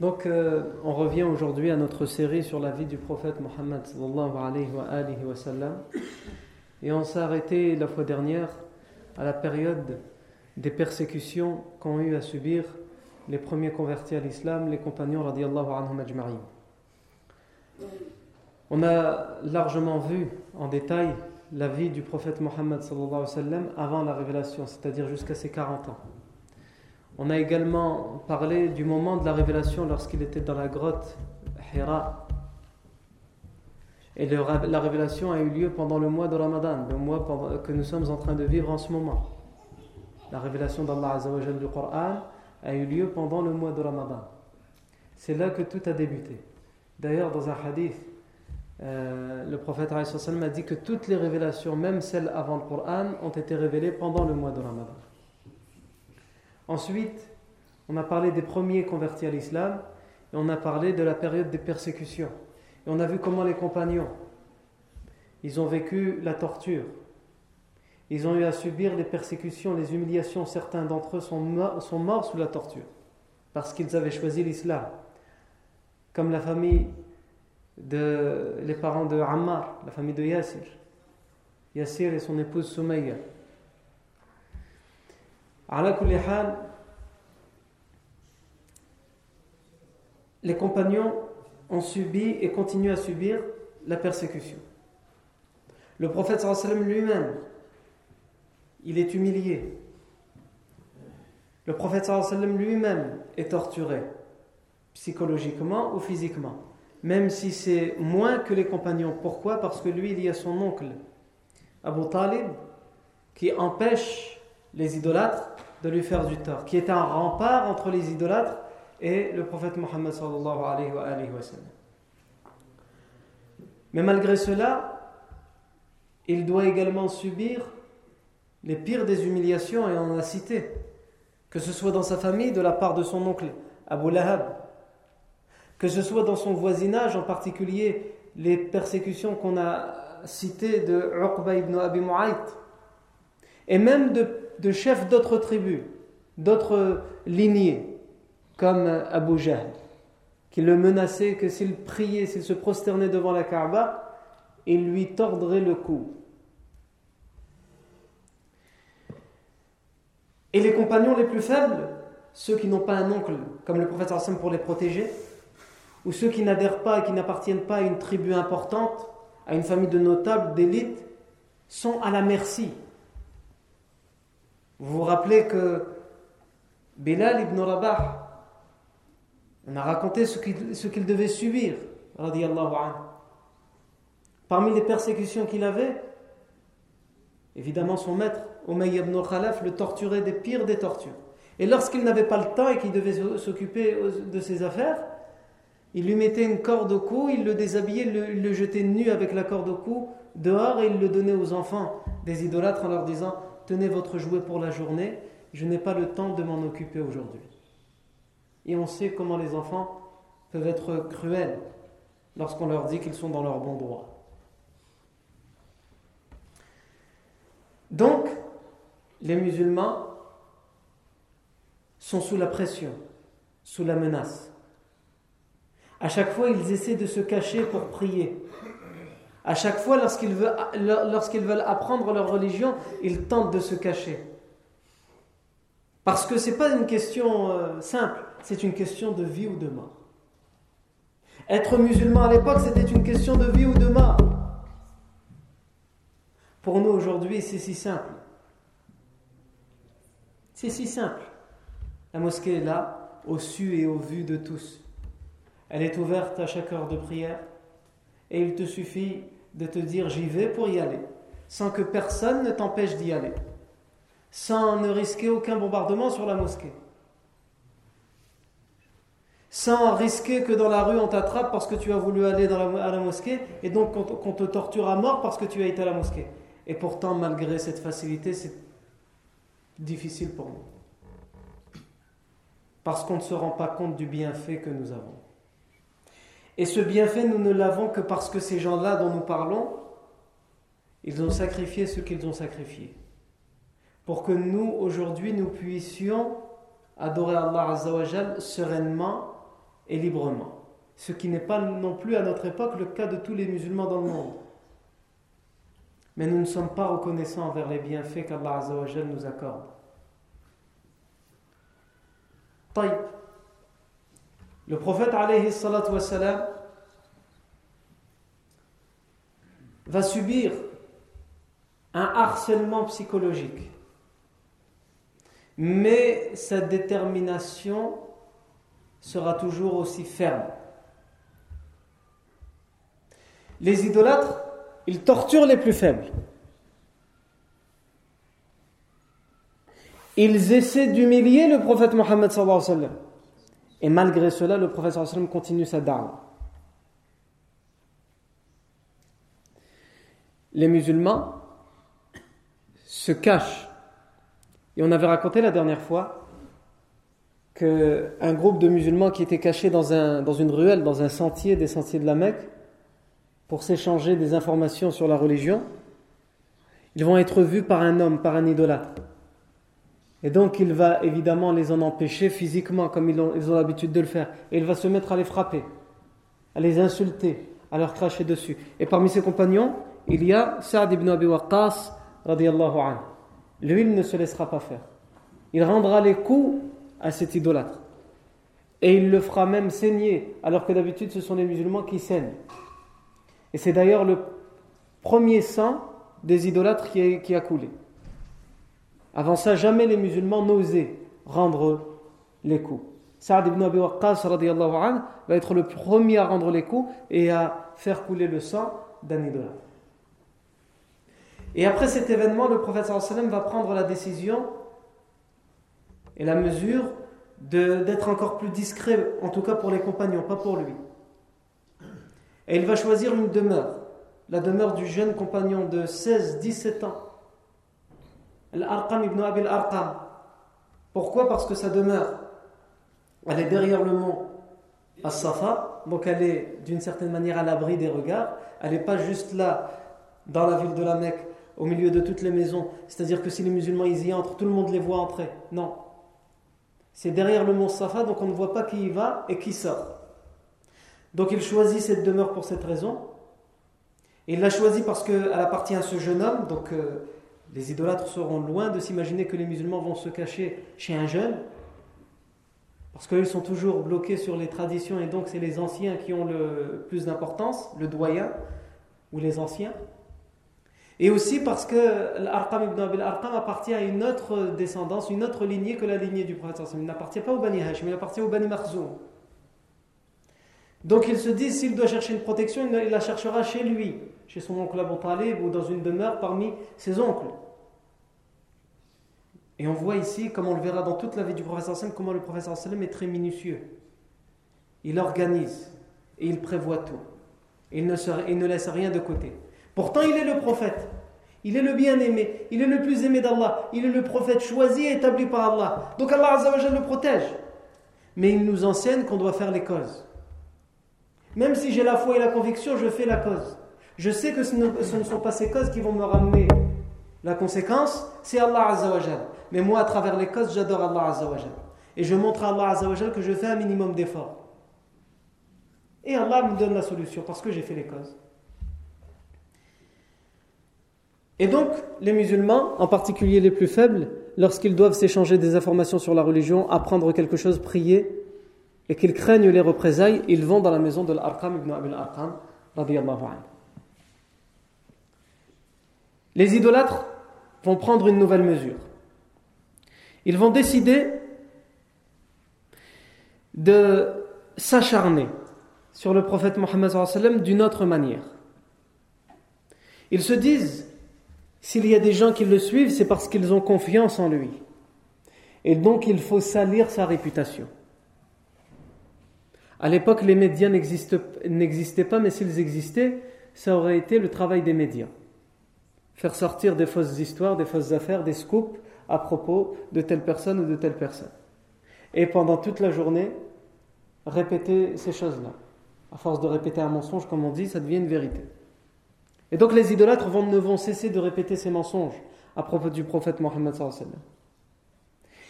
Donc, euh, on revient aujourd'hui à notre série sur la vie du prophète Mohammed. Et on s'est arrêté la fois dernière à la période des persécutions qu'ont eu à subir les premiers convertis à l'islam, les compagnons. On a largement vu en détail la vie du prophète Mohammed avant la révélation, c'est-à-dire jusqu'à ses 40 ans. On a également parlé du moment de la révélation lorsqu'il était dans la grotte Hira. Et la révélation a eu lieu pendant le mois de Ramadan, le mois que nous sommes en train de vivre en ce moment. La révélation d'Allah Azzawajal du Coran a eu lieu pendant le mois de Ramadan. C'est là que tout a débuté. D'ailleurs, dans un hadith, euh, le prophète a dit que toutes les révélations, même celles avant le Coran, ont été révélées pendant le mois de Ramadan. Ensuite, on a parlé des premiers convertis à l'islam et on a parlé de la période des persécutions. Et on a vu comment les compagnons, ils ont vécu la torture. Ils ont eu à subir les persécutions, les humiliations. Certains d'entre eux sont morts, sous la torture parce qu'ils avaient choisi l'islam. Comme la famille de les parents de Ammar, la famille de Yassir. Yassir et son épouse Soumaïa. Les compagnons ont subi et continuent à subir la persécution. Le prophète lui-même, il est humilié. Le prophète lui-même est torturé, psychologiquement ou physiquement, même si c'est moins que les compagnons. Pourquoi? Parce que lui, il y a son oncle, Abu Talib, qui empêche les idolâtres de lui faire du tort, qui est un rempart entre les idolâtres et le prophète Mohammed sallallahu alayhi wa, alayhi wa sallam. Mais malgré cela, il doit également subir les pires des humiliations, et on a cité, que ce soit dans sa famille de la part de son oncle Abu Lahab, que ce soit dans son voisinage, en particulier les persécutions qu'on a citées de Uqba ibn Abi Mu'ayt, et même de de chefs d'autres tribus, d'autres lignées, comme Abu Jahl, qui le menaçait que s'il priait, s'il se prosternait devant la Kaaba, il lui tordrait le cou. Et les compagnons les plus faibles, ceux qui n'ont pas un oncle, comme le prophète Hassan pour les protéger, ou ceux qui n'adhèrent pas et qui n'appartiennent pas à une tribu importante, à une famille de notables, d'élite, sont à la merci vous vous rappelez que Bilal ibn Rabah, on a raconté ce qu'il devait subir, radiallahu anhu. Parmi les persécutions qu'il avait, évidemment son maître, Umayy ibn Khalaf, le torturait des pires des tortures. Et lorsqu'il n'avait pas le temps et qu'il devait s'occuper de ses affaires, il lui mettait une corde au cou, il le déshabillait, il le jetait nu avec la corde au cou dehors et il le donnait aux enfants des idolâtres en leur disant tenez votre jouet pour la journée, je n'ai pas le temps de m'en occuper aujourd'hui. Et on sait comment les enfants peuvent être cruels lorsqu'on leur dit qu'ils sont dans leur bon droit. Donc, les musulmans sont sous la pression, sous la menace. À chaque fois, ils essaient de se cacher pour prier. À chaque fois, lorsqu'ils veulent, apprendre leur religion, ils tentent de se cacher. Parce que ce n'est pas une question euh, simple, c'est une question de vie ou de mort. Être musulman à l'époque, c'était une question de vie ou de mort. Pour nous aujourd'hui, c'est si simple. C'est si simple. La mosquée est là, au su et au vu de tous. Elle est ouverte à chaque heure de prière et il te suffit de te dire j'y vais pour y aller, sans que personne ne t'empêche d'y aller, sans ne risquer aucun bombardement sur la mosquée, sans risquer que dans la rue on t'attrape parce que tu as voulu aller à la mosquée et donc qu'on te torture à mort parce que tu as été à la mosquée. Et pourtant, malgré cette facilité, c'est difficile pour nous. Parce qu'on ne se rend pas compte du bienfait que nous avons. Et ce bienfait, nous ne l'avons que parce que ces gens-là dont nous parlons, ils ont sacrifié ce qu'ils ont sacrifié. Pour que nous, aujourd'hui, nous puissions adorer Allah Azzawajal sereinement et librement. Ce qui n'est pas non plus à notre époque le cas de tous les musulmans dans le monde. Mais nous ne sommes pas reconnaissants envers les bienfaits qu'Allah Azzawajal nous accorde. Taïb. Le prophète alayhi va subir un harcèlement psychologique. Mais sa détermination sera toujours aussi ferme. Les idolâtres, ils torturent les plus faibles. Ils essaient d'humilier le prophète Mohammed sallallahu alayhi wa. Et malgré cela, le professeur continue sa da'wah. Les musulmans se cachent. Et on avait raconté la dernière fois qu'un groupe de musulmans qui était caché dans, dans une ruelle, dans un sentier des sentiers de la Mecque, pour s'échanger des informations sur la religion, ils vont être vus par un homme, par un idolâtre. Et donc il va évidemment les en empêcher physiquement comme ils ont l'habitude de le faire. Et il va se mettre à les frapper, à les insulter, à leur cracher dessus. Et parmi ses compagnons, il y a Saad ibn Abi Waqqas radiallahu anhu. Lui, il ne se laissera pas faire. Il rendra les coups à cet idolâtre. Et il le fera même saigner, alors que d'habitude ce sont les musulmans qui saignent. Et c'est d'ailleurs le premier sang des idolâtres qui a coulé. Avant ça, jamais les musulmans n'osaient rendre les coups. Saad ibn Abi Waqqas va être le premier à rendre les coups et à faire couler le sang d'un idolâtre. Et après cet événement, le prophète va prendre la décision et la mesure d'être encore plus discret, en tout cas pour les compagnons, pas pour lui. Et il va choisir une demeure, la demeure du jeune compagnon de 16-17 ans Al-Arqam ibn Abil Arqam. Pourquoi? Parce que sa demeure, elle est derrière le mont As-Safa, donc elle est d'une certaine manière à l'abri des regards. Elle n'est pas juste là, dans la ville de la Mecque, au milieu de toutes les maisons. C'est-à-dire que si les musulmans y entrent, tout le monde les voit entrer. Non. C'est derrière le mont Safa, donc on ne voit pas qui y va et qui sort. Donc il choisit cette demeure pour cette raison. il l'a choisie parce qu'elle appartient à ce jeune homme, donc euh, les idolâtres seront loin de s'imaginer que les musulmans vont se cacher chez un jeune, parce qu'ils sont toujours bloqués sur les traditions et donc c'est les anciens qui ont le plus d'importance, le doyen ou les anciens. Et aussi parce que l'Arqam ibn Abil Arqam appartient à une autre descendance, une autre lignée que la lignée du prophète. Il n'appartient pas au Bani Hashim, il appartient au Bani Makhzoum. Donc il se dit, s'il doit chercher une protection, il la cherchera chez lui, chez son oncle Abu Talib ou dans une demeure parmi ses oncles. Et on voit ici, comme on le verra dans toute la vie du professeur sallam, comment le professeur sallam est très minutieux. Il organise et il prévoit tout. Il ne, il ne laisse rien de côté. Pourtant, il est le prophète. Il est le bien-aimé. Il est le plus aimé d'Allah. Il est le prophète choisi et établi par Allah. Donc Allah le protège. Mais il nous enseigne qu'on doit faire les causes. Même si j'ai la foi et la conviction, je fais la cause. Je sais que ce ne, sont pas ces causes qui vont me ramener La conséquence, c'est Allah Azzawajal. Mais moi, à travers les causes, j'adore Allah Azzawajal. Et je montre à Allah Azzawajal que je fais un minimum d'efforts. Et Allah me donne la solution parce que j'ai fait les causes. Et donc, les musulmans, en particulier les plus faibles, lorsqu'ils doivent s'échanger des informations sur la religion, apprendre quelque chose, prier, et qu'ils craignent les représailles, ils vont dans la maison de l'Arqam ibn Abil Arqam, Les idolâtres vont prendre une nouvelle mesure. Ils vont décider de s'acharner sur le prophète Mohammed d'une autre manière. Ils se disent s'il y a des gens qui le suivent, c'est parce qu'ils ont confiance en lui. Et donc il faut salir sa réputation. À l'époque, les médias n'existaient pas, mais s'ils existaient, ça aurait été le travail des médias. Faire sortir des fausses histoires, des fausses affaires, des scoops à propos de telle personne ou de telle personne. Et pendant toute la journée, répéter ces choses-là. À force de répéter un mensonge, comme on dit, ça devient une vérité. Et donc les idolâtres vont, ne vont cesser de répéter ces mensonges à propos du prophète Mohammed.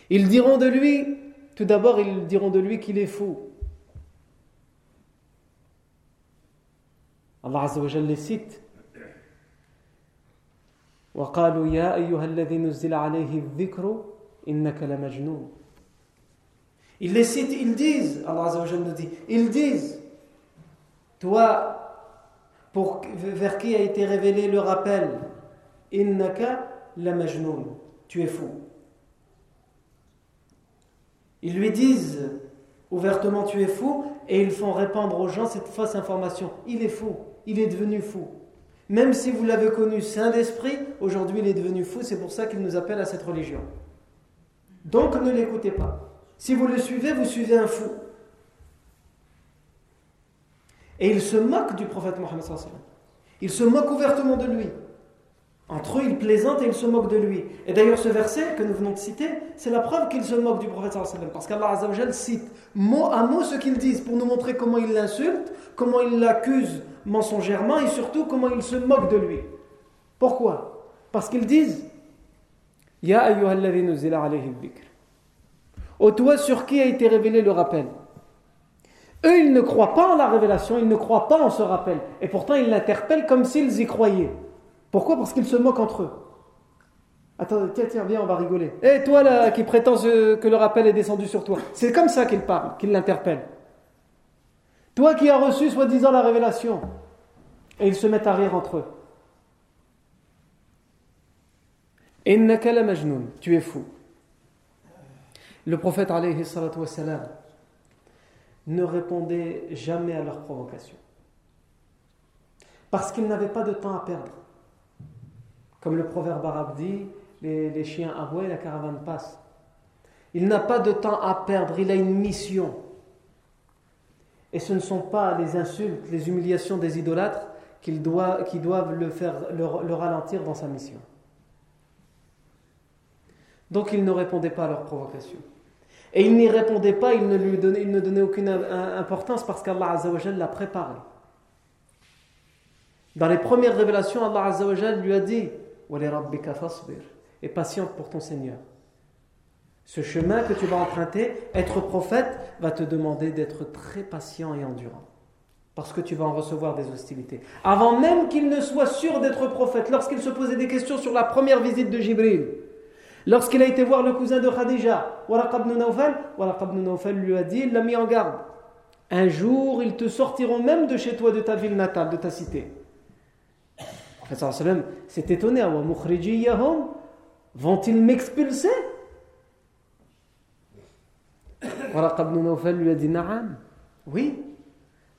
Ils diront de lui, tout d'abord, ils diront de lui qu'il est fou. Allah les cite. وقالوا Ils les citent, ils disent, Allah nous dit, ils disent, toi, pour, vers qui a été révélé le rappel, Innaka la tu es fou. Ils lui disent ouvertement tu es fou et ils font répandre aux gens cette fausse information. Il est fou, il est devenu fou. Même si vous l'avez connu saint d'esprit, aujourd'hui il est devenu fou, c'est pour ça qu'il nous appelle à cette religion. Donc ne l'écoutez pas. Si vous le suivez, vous suivez un fou. Et ils se moquent du prophète Mohammed. Ils se moquent ouvertement de lui. Entre eux, ils plaisantent et ils se moquent de lui. Et d'ailleurs, ce verset que nous venons de citer, c'est la preuve qu'ils se moquent du prophète parce qu'Allah cite mot à mot ce qu'ils disent pour nous montrer comment ils l'insultent, comment ils l'accusent mensongèrement et surtout comment ils se moquent de lui. Pourquoi? Parce qu'ils disent Ya alayhi. Ô toi sur qui a été révélé le rappel? Eux, ils ne croient pas en la révélation, ils ne croient pas en ce rappel. Et pourtant, ils l'interpellent comme s'ils y croyaient. Pourquoi? Parce qu'ils se moquent entre eux. Attends, tiens, tiens, viens, on va rigoler. Et toi, là, qui prétends que le rappel est descendu sur toi. C'est comme ça qu'ils parlent, qu'ils l'interpellent. Toi qui as reçu, soi-disant, la révélation. Et ils se mettent à rire entre eux. Tu es fou. Le prophète, ne répondaient jamais à leurs provocations. Parce qu'ils n'avaient pas de temps à perdre. Comme le proverbe arabe dit, les, chiens aboient la caravane passe. Il n'a pas de temps à perdre, il a une mission. Et ce ne sont pas les insultes, les humiliations des idolâtres qui doivent le, faire, le ralentir dans sa mission. Donc il ne répondait pas à leurs provocations. Et il n'y répondait pas, il ne lui donnait, il ne donnait aucune importance parce qu'Allah Azzawajal l'a préparé. Dans les premières révélations, Allah Azzawajal lui a dit Et patiente pour ton Seigneur. Ce chemin que tu vas emprunter, être prophète, va te demander d'être très patient et endurant. Parce que tu vas en recevoir des hostilités. Avant même qu'il ne soit sûr d'être prophète, lorsqu'il se posait des questions sur la première visite de Jibril, Lorsqu'il a été voir le cousin de Khadija, Waraq ibn Nawfal, lui a dit, il l'a mis en garde. Un jour, ils te sortiront même de chez toi, de ta ville natale, de ta cité. Le s'est étonné, vont-ils m'expulser? Waraq ibn Nawfal lui a dit, Na'am, oui,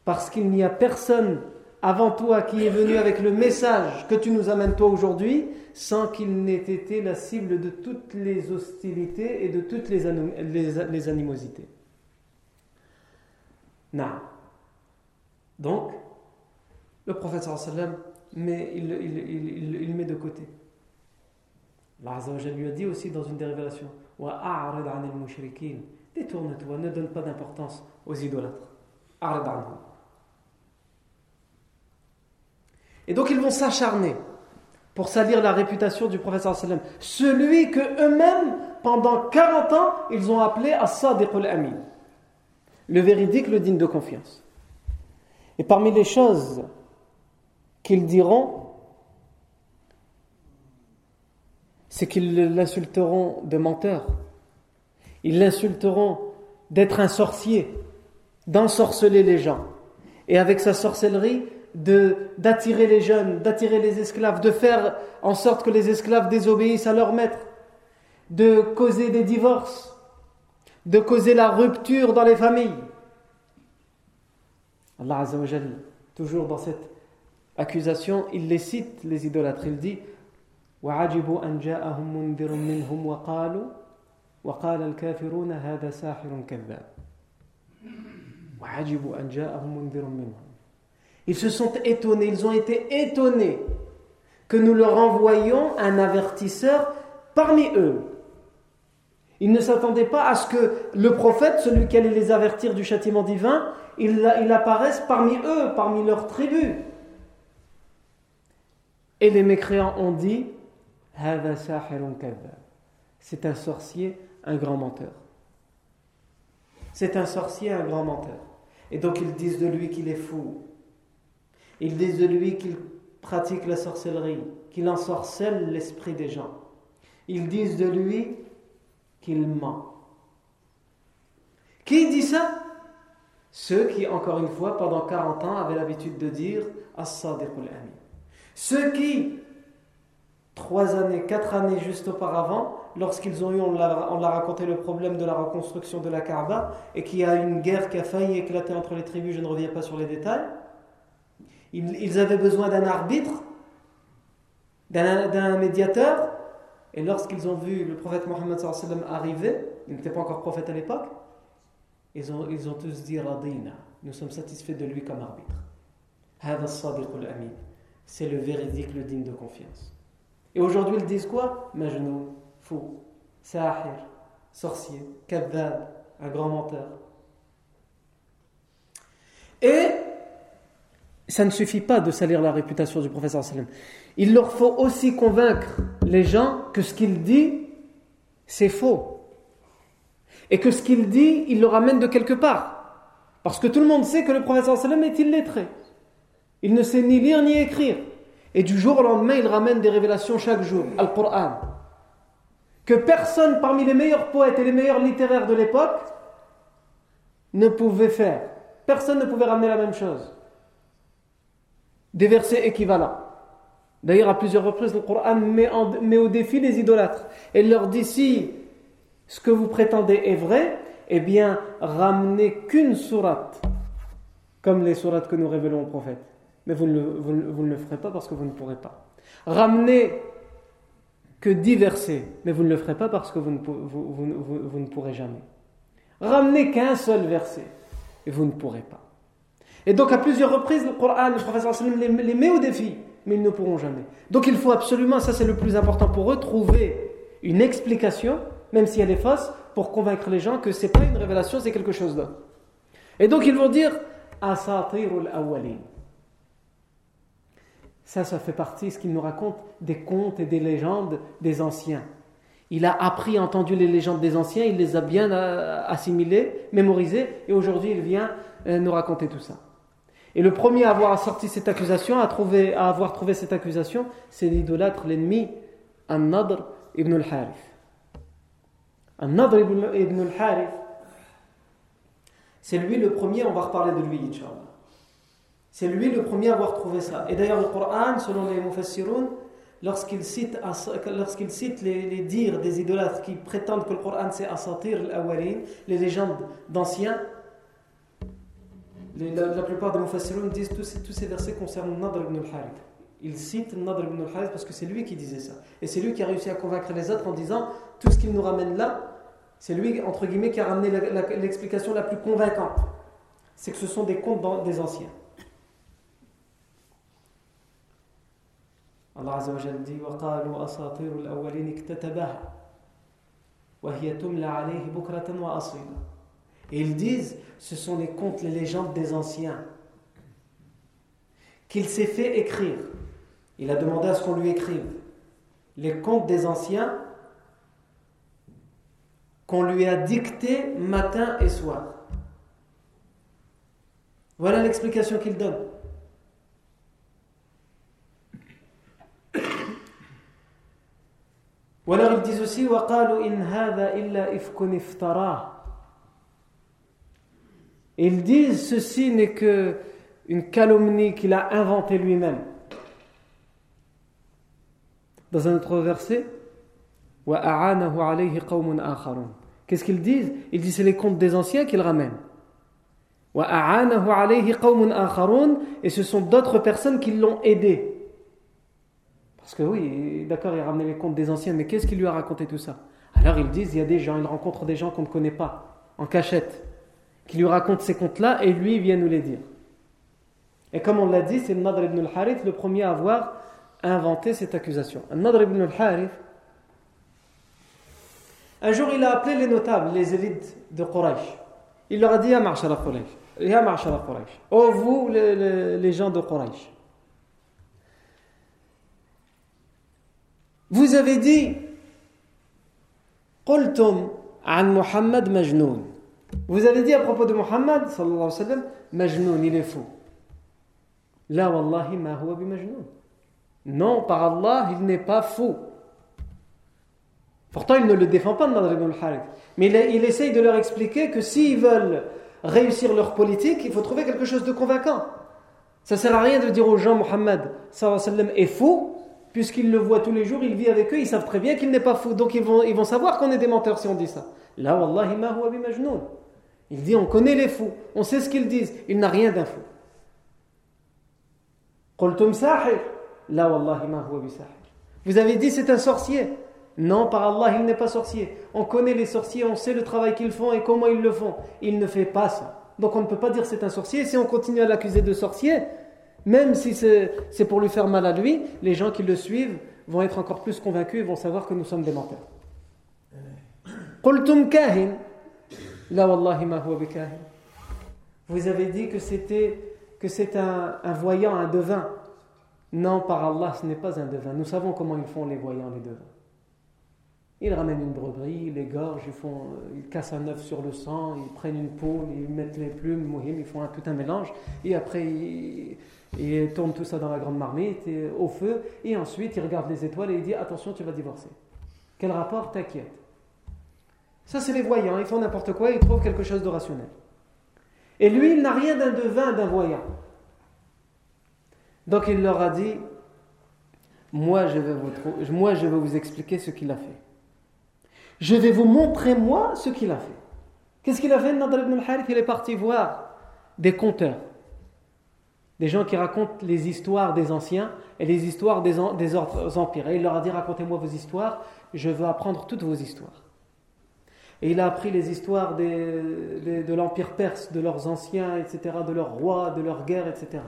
parce qu'il n'y a personne avant toi qui est venu avec le message que tu nous amènes toi aujourd'hui, sans qu'il n'ait été la cible de toutes les hostilités et de toutes les, les, animosités. Non. Donc, le prophète sallam, mais il, il, il, met de côté. Allah lui a dit aussi dans une des révélations Détourne-toi, ne donne pas d'importance aux idolâtres. Et donc ils vont s'acharner pour salir la réputation du sallam. Celui que eux-mêmes, pendant 40 ans, ils ont appelé As-Sadiq al-Amin. Le véridique, le digne de confiance. Et parmi les choses qu'ils diront, c'est qu'ils l'insulteront de menteur. Ils l'insulteront d'être un sorcier, d'ensorceler les gens. Et avec sa sorcellerie, d'attirer les jeunes, d'attirer les esclaves, de faire en sorte que les esclaves désobéissent à leur maître, de causer des divorces, de causer la rupture dans les familles. Allah Azzawajal, toujours dans cette accusation, il les cite, les idolâtres. Il dit وعجبوا أن جاءهم منذر منهم وقالوا وقال الكافرون هذا ساحر كذاب وعجبوا أن جاءهم منذر منهم ils se sont étonnés, ils ont été étonnés que nous leur envoyions un avertisseur parmi eux. Ils ne s'attendaient pas à ce que le prophète, celui qui allait les avertir du châtiment divin, il, il apparaisse parmi eux, parmi leurs tribus. Et les mécréants ont dit c'est un sorcier, un grand menteur. C'est un sorcier, un grand menteur. Et donc ils disent de lui qu'il est fou. Ils disent de lui qu'il pratique la sorcellerie, qu'il ensorcelle l'esprit des gens. Ils disent de lui qu'il ment. Qui dit ça? Ceux qui, encore une fois, pendant 40 ans, avaient l'habitude de dire As-Sadiqul Amin. Ceux qui, trois années, quatre années juste auparavant, lorsqu'ils ont eu, on l'a raconté le problème de la reconstruction de la Kaaba, et qu'il y a une guerre qui a failli éclater entre les tribus, je ne reviens pas sur les détails, ils, avaient besoin d'un arbitre, d'un médiateur. Et lorsqu'ils ont vu le prophète Mohammed arriver, il n'était pas encore prophète à l'époque, ils ont, tous dit Radina, nous sommes satisfaits de lui comme arbitre. C'est le véridique, le digne de confiance. Et aujourd'hui, ils disent quoi? Majnoun, fou, sahir, sorcier, kadhab, un grand menteur. Et ça ne suffit pas de salir la réputation du professeur sallam. Il leur faut aussi convaincre les gens que ce qu'il dit, c'est faux. Et que ce qu'il dit, il le ramène de quelque part. Parce que tout le monde sait que le professeur sallam est illettré. Il ne sait ni lire ni écrire. Et du jour au lendemain, il ramène des révélations chaque jour, Al-Qur'an. Que personne parmi les meilleurs poètes et les meilleurs littéraires de l'époque ne pouvait faire. Personne ne pouvait ramener la même chose des versets équivalents. D'ailleurs, à plusieurs reprises, le Coran met, au défi les idolâtres. Et leur dit si ce que vous prétendez est vrai, eh bien, ramenez qu'une sourate, comme les sourates que nous révélons au prophète. Mais vous ne, le, ferez pas parce que vous ne pourrez pas. Ramenez que dix versets, mais vous ne le ferez pas parce que vous ne, vous ne pourrez jamais. Ramenez qu'un seul verset, et vous ne pourrez pas. Et donc à plusieurs reprises, le Coran, le professeur les, les met au défi, mais ils ne pourront jamais. Donc il faut absolument, ça c'est le plus important pour eux, trouver une explication, même si elle est fausse, pour convaincre les gens que ce n'est pas une révélation, c'est quelque chose d'autre. Et donc ils vont dire Asatirul. Ça, ça fait partie, ce qu'il nous raconte, des contes et des légendes des anciens. Il a appris, entendu les légendes des anciens, il les a bien euh, assimilées, mémorisées, et aujourd'hui il vient euh, nous raconter tout ça. Et le premier à avoir sorti cette accusation, à, trouver, à avoir trouvé cette accusation, c'est l'idolâtre, l'ennemi, An-Nadr ibn al-Harith. An-Nadr ibn al-Harith, c'est lui le premier, on va reparler de lui, Inch'Allah. C'est lui le premier à avoir trouvé ça. Et d'ailleurs, le Coran, selon les Mufassiroun, lorsqu'il cite, cite les, les, dires des idolâtres qui prétendent que le Coran c'est Asatir al-Awwalin, les légendes d'anciens, la, plupart des Mufassiroun disent tous tous ces versets concernent Nadr ibn al-Harith. Ils citent Nadr ibn al-Harith parce que c'est lui qui disait ça. Et c'est lui qui a réussi à convaincre les autres en disant tout ce qu'il nous ramène là, c'est lui, entre guillemets, qui a ramené l'explication la, plus convaincante. C'est que ce sont des contes des anciens. Allah Azza wa dit وقالوا أساطير الأولين اكتتبها وهي تملى عليه بكرة وأصيلا et ils disent, ce sont les contes, les légendes des anciens qu'il s'est fait écrire. Il a demandé à ce qu'on lui écrive les contes des anciens qu'on lui a dictés matin et soir. Voilà l'explication qu'il donne. Ou alors ils disent aussi Ils disent ceci n'est que une calomnie qu'il a inventée lui-même. Dans un autre verset, Qu'est-ce qu'ils disent? Ils disent c'est les contes des anciens qu'ils ramènent. Et ce sont d'autres personnes qui l'ont aidé. Parce que oui, d'accord, il a ramené les contes des anciens, mais qu'est-ce qui lui a raconté tout ça? Alors ils disent, il y a des gens, il rencontre des gens qu'on ne connaît pas, en cachette, qui lui racontent ces contes-là, et lui, il vient nous les dire. Et comme on l'a dit, c'est Nadr ibn al-Harith le premier à avoir inventé cette accusation. Nadr ibn al-Harith, un jour, il a appelé les notables, les élites de Quraysh. Il leur a dit, Ya Ma'shara Quraysh, Ya Quraysh, oh vous, les, les gens de Quraysh, Vous avez dit Vous avez dit à propos de Muhammad sallallahu alayhi wa sallam Majnoun, il est fou. La wallahi ma huwa bi majnoun. Non, par Allah, il n'est pas fou. Pourtant, il ne le défend pas, Nadir ibn al-Harith. Mais il, il, essaye de leur expliquer que s'ils veulent réussir leur politique, il faut trouver quelque chose de convaincant. Ça ne sert à rien de dire aux gens Muhammad sallam, est fou puisqu'ils le voient tous les jours, il vit avec eux, ils savent très bien qu'il n'est pas fou. Donc ils vont, ils vont savoir qu'on est des menteurs si on dit ça. Là, wallahi ma huwa majnoun. Il dit on connaît les fous, on sait ce qu'ils disent, il n'a rien d'un fou. Qultum sahir. La wallahi ma huwa Vous avez dit c'est un sorcier. Non, par Allah, il n'est pas sorcier. On connaît les sorciers, on sait le travail qu'ils font et comment ils le font. Il ne fait pas ça. Donc on ne peut pas dire c'est un sorcier. Si on continue à l'accuser de sorcier, même si c'est pour lui faire mal à lui, les gens qui le suivent vont être encore plus convaincus et vont savoir que nous sommes des menteurs. Vous avez dit que c'était que c'est un, voyant, un devin. Non, par Allah, ce n'est pas un devin. Nous savons comment ils font les voyants, les devins. Ils ramènent une brebis, ils l'égorgent, ils, font, ils cassent un œuf sur le sang, ils prennent une poule, ils mettent les plumes, ils font tout un mélange, et après ils, et il tourne tout ça dans la grande marmite, au feu, et ensuite il regarde les étoiles et il dit Attention, tu vas divorcer. Quel rapport T'inquiète? Ça, c'est les voyants, ils font n'importe quoi, ils trouvent quelque chose de rationnel. Et lui, il n'a rien d'un devin, d'un voyant. Donc il leur a dit moi je, vais vous, expliquer ce qu'il a fait. Je vais vous montrer, moi, ce qu'il a fait. Qu'est-ce qu'il a fait, Nadr ibn al-Harith? Il est parti voir des conteurs des gens qui racontent les histoires des anciens et les histoires des, des autres empires. Et il leur a dit racontez-moi vos histoires, je veux apprendre toutes vos histoires. Et il a appris les histoires de l'empire perse, de leurs anciens, etc., de leurs rois, de leurs guerres, etc.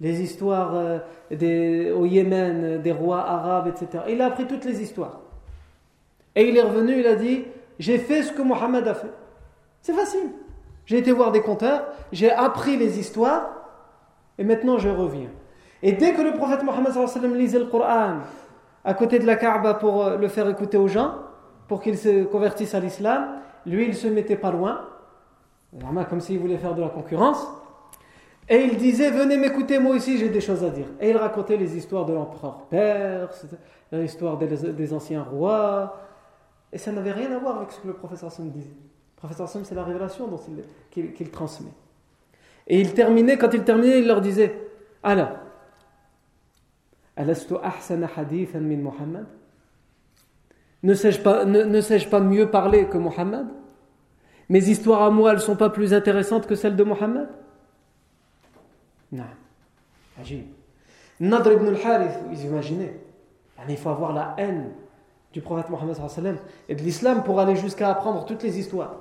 Les histoires euh, au Yémen, des rois arabes, etc. Et il a appris toutes les histoires. Et il est revenu, il a dit J'ai fait ce que Mohammed a fait. C'est facile. J'ai été voir des conteurs, j'ai appris les histoires, et maintenant je reviens. Et dès que le prophète Mohammed lisait le Coran à côté de la Kaaba pour euh, le faire écouter aux gens, pour qu'ils se convertissent à l'islam, lui il se mettait pas loin, comme s'il voulait faire de la concurrence, et il disait Venez m'écouter, moi aussi j'ai des choses à dire. Et il racontait les histoires de l'empereur perse, l'histoire des, des, anciens rois, et ça n'avait rien à voir avec ce que le prophète disait. Le prophète c'est la révélation qu'il transmet. Et il terminait, quand il terminait, il leur disait Alors, min Muhammad? Ne sais-je pas, ne, sais pas mieux parler que Muhammad? Mes histoires à moi, elles ne sont pas plus intéressantes que celles de Muhammad? Non. Agib. Nadr ibn al-Harith, vous imaginez? Il faut avoir la haine du prophète Mohammed et de l'islam pour aller jusqu'à apprendre toutes les histoires.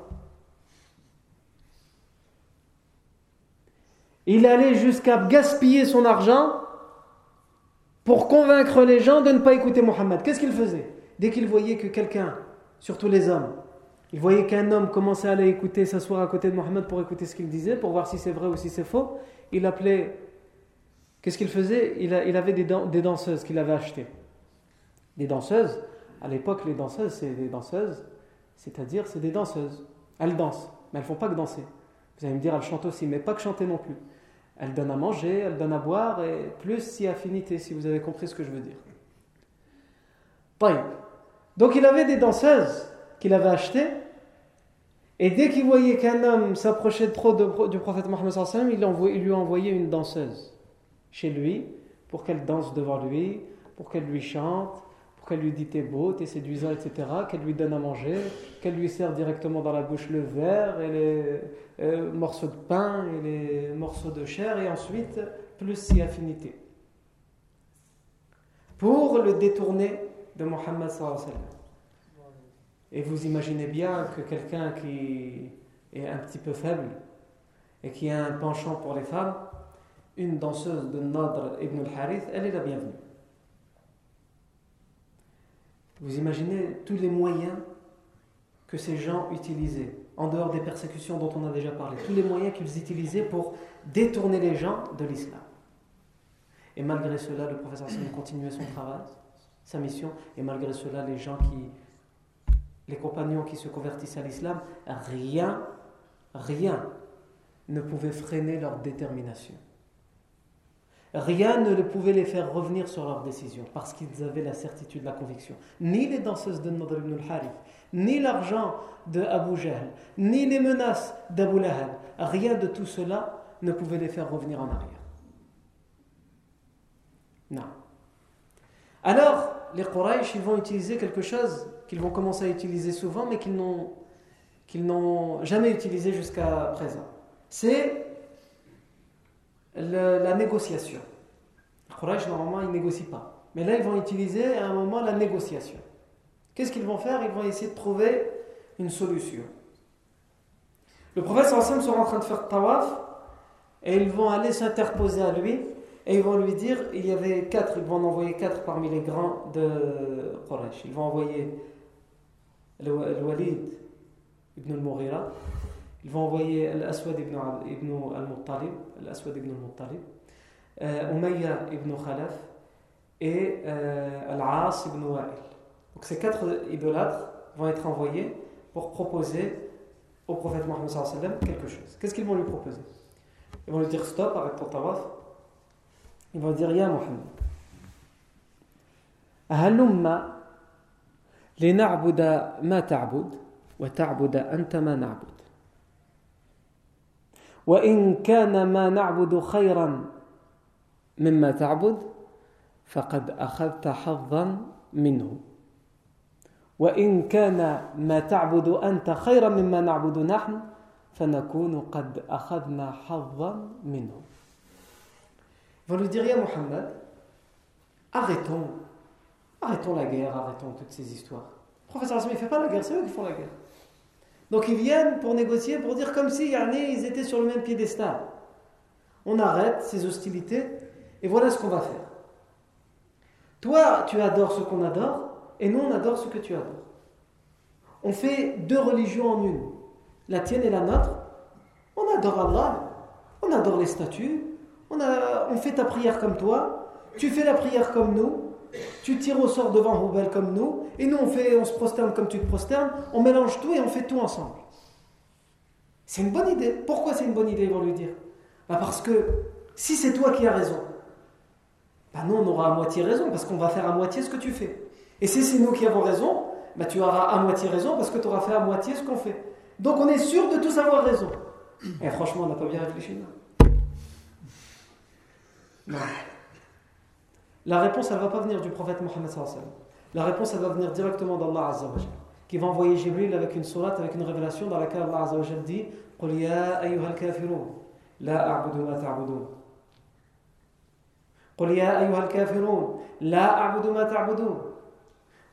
Il allait jusqu'à gaspiller son argent pour convaincre les gens de ne pas écouter Mohammed. Qu'est-ce qu'il faisait? Dès qu'il voyait que quelqu'un, surtout les hommes, il voyait qu'un homme commençait à aller écouter, s'asseoir à côté de Mohammed pour écouter ce qu'il disait, pour voir si c'est vrai ou si c'est faux, il appelait Qu'est-ce qu'il faisait? Il, avait des, des danseuses qu'il avait achetées. Des danseuses, à l'époque, les danseuses, c'est des danseuses, c'est-à-dire, c'est des danseuses. Elles dansent, mais elles ne font pas que danser. Vous allez me dire, elles chantent aussi, mais pas que chanter non plus. Elles donnent à manger, elles donnent à boire, et plus si affinité, si vous avez compris ce que je veux dire. Donc il avait des danseuses qu'il avait achetées, et dès qu'il voyait qu'un homme s'approchait trop du prophète Mohammed, il lui envoyait une danseuse chez lui pour qu'elle danse devant lui, pour qu'elle lui chante, pour qu'elle lui dise t'es beau, t'es séduisant, etc., qu'elle lui donne à manger, qu'elle lui sert directement dans la bouche le verre et les euh, morceaux de pain et les morceaux de chair, et ensuite plus si affinité. Pour le détourner de Mohammed Et vous imaginez bien que quelqu'un qui est un petit peu faible et qui a un penchant pour les femmes, une danseuse de Nadr ibn al-Harith, elle est la bienvenue. Vous imaginez tous les moyens que ces gens utilisaient, en dehors des persécutions dont on a déjà parlé, tous les moyens qu'ils utilisaient pour détourner les gens de l'islam. Et malgré cela, le professeur continuait son travail sa mission. Et malgré cela, les gens qui, les compagnons qui se convertissent à l'islam, rien, rien ne pouvait freiner leur détermination. Rien ne pouvait les faire revenir sur leur décision parce qu'ils avaient la certitude, la conviction. Ni les danseuses de Nadr ibn al-Harith, ni l'argent de Abu Jahl, ni les menaces d'Abu Lahab, rien de tout cela ne pouvait les faire revenir en arrière. Non. Alors, les Quraysh, ils vont utiliser quelque chose qu'ils vont commencer à utiliser souvent, mais qu'ils n'ont, qu'ils n'ont jamais utilisé jusqu'à présent. C'est la négociation. Quraysh, normalement, ils ne négocient pas. Mais là, ils vont utiliser à un moment la négociation. Qu'est-ce qu'ils vont faire? Ils vont essayer de trouver une solution. Le prophète sallam sera en train de faire tawaf et ils vont aller s'interposer à lui et ils vont lui dire, il y avait quatre, ils vont en envoyer quatre parmi les grands de Quraysh. Ils vont envoyer le, Walid ibn al-Mughira, ils vont envoyer l'Aswad ibn, al-Muttalib, l'Aswad ibn al-Muttalib, euh, Umayya ibn Khalaf et euh, Al-As ibn Wa'il. Donc ces quatre idolâtres vont être envoyés pour proposer au prophète Mohammed quelque chose. Qu'est-ce qu'ils vont lui proposer Ils vont lui dire stop, arrête ton tawaf il va dire Ya Muhammad, هلم لنعبد ما تعبد وتعبد أنت ما نعبد وإن كان ما نعبد خيرا مما تعبد فقد أخذت حظا منه وإن كان ما تعبد أنت خيرا مما نعبد نحن فنكون قد أخذنا حظا منه va lui dire, Ya Muhammad, arrêtons, arrêtons la guerre, arrêtons toutes ces histoires. Professeur il ne fait pas la guerre, c'est eux qui font la guerre. Donc ils viennent pour négocier, pour dire comme si Yarni, ils étaient sur le même piédestal. On arrête ces hostilités et voilà ce qu'on va faire. Toi, tu adores ce qu'on adore et nous, on adore ce que tu adores. On fait deux religions en une, la tienne et la nôtre. On adore Allah, on adore les statues, on, fait ta prière comme toi, tu fais la prière comme nous, tu tires au sort devant Roubel comme nous, et nous on, fait, on se prosterne comme tu te prosternes, on mélange tout et on fait tout ensemble. C'est une bonne idée. Pourquoi c'est une bonne idée, ils vont lui dire? Bah, Parce que si c'est toi qui as raison, bah nous on aura à moitié raison, parce qu'on va faire à moitié ce que tu fais. Et si c'est nous qui avons raison, bah, tu auras à moitié raison, parce que tu auras fait à moitié ce qu'on fait. Donc on est sûr de tous avoir raison. Et franchement, on n'a pas bien réfléchi là. La réponse, elle ne va pas venir du prophète Mohammed La réponse, elle va venir directement d'Allah Azza wa qui va envoyer Jibril avec une sourate, avec une révélation dans laquelle Allah Azza wa dit قل يا أيها الكافرون لا أعبد ما تعبدون قل يا أيها الكافرون لا أعبد ما تعبدون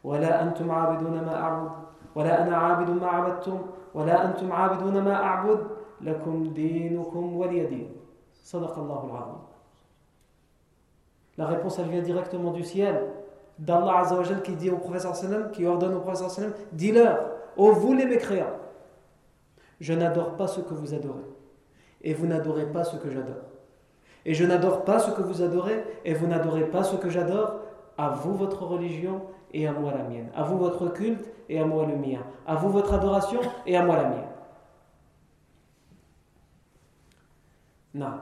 ولا أنتم عابدون ما أعبد ولا أنا عابد ما عبدتم ولا أنتم عابدون ما أعبد لكم دينكم ولي دين صدق الله العظيم la réponse, elle vient directement du ciel, d'Allah Azzawajal qui dit au professeur sallam, qui ordonne au professeur sallam, dis-leur, ô vous les mécréants, je n'adore pas ce que vous adorez, et vous n'adorez pas ce que j'adore. Et je n'adore pas ce que vous adorez, et vous n'adorez pas ce que j'adore. À vous votre religion, et à moi la mienne. À vous votre culte, et à moi le mien. À vous votre adoration, et à moi la mienne. Non.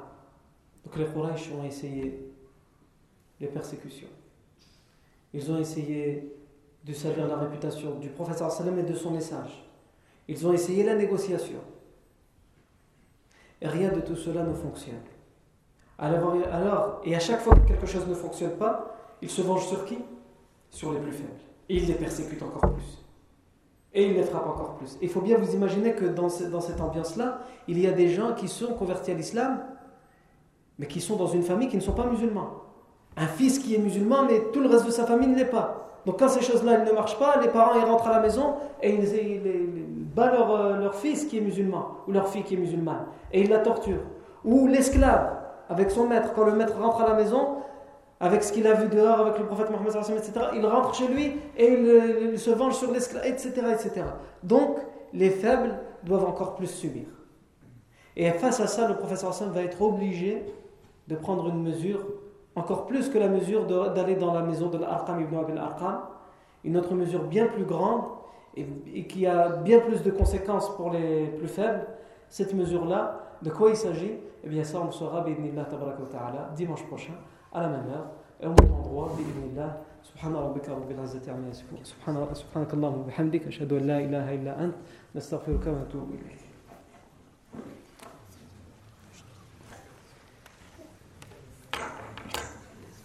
Donc les Quraysh ont essayé les persécutions. Ils ont essayé de salir la réputation du professeur sallam et de son message. Ils ont essayé la négociation. Rien de tout cela ne fonctionne. Alors, et à chaque fois que quelque chose ne fonctionne pas, ils se vengent sur qui? Sur les plus faibles. Ils les persécutent encore plus. Et ils les frappent encore plus. Il faut bien vous imaginer que dans cette ambiance-là, il y a des gens qui sont convertis à l'islam, mais qui sont dans une famille qui ne sont pas musulmans. Un fils qui est musulman, mais tout le reste de sa famille ne l'est pas. Donc quand ces choses-là ne marchent pas, les parents ils rentrent à la maison et ils, battent leur, euh, leur, fils qui est musulman ou leur fille qui est musulmane et ils la torturent. Ou l'esclave avec son maître, quand le maître rentre à la maison, avec ce qu'il a vu dehors avec le prophète Mohammed, etc., il rentre chez lui et il, il se venge sur l'esclave, etc., etc. Donc les faibles doivent encore plus subir. Et face à ça, le professeur Hassan va être obligé de prendre une mesure encore plus que la mesure d'aller dans la maison de l'Arqam ibn Abil Arqam, une autre mesure bien plus grande et, qui a bien plus de conséquences pour les plus faibles, cette mesure-là, de quoi il s'agit Eh bien ça on le saura dimanche prochain, à la même heure, et au même endroit, سبحان ربك رب العزة عما يصفون سبحان سبحانك اللهم وبحمدك أشهد أن لا إله إلا أنت نستغفرك ونتوب إليك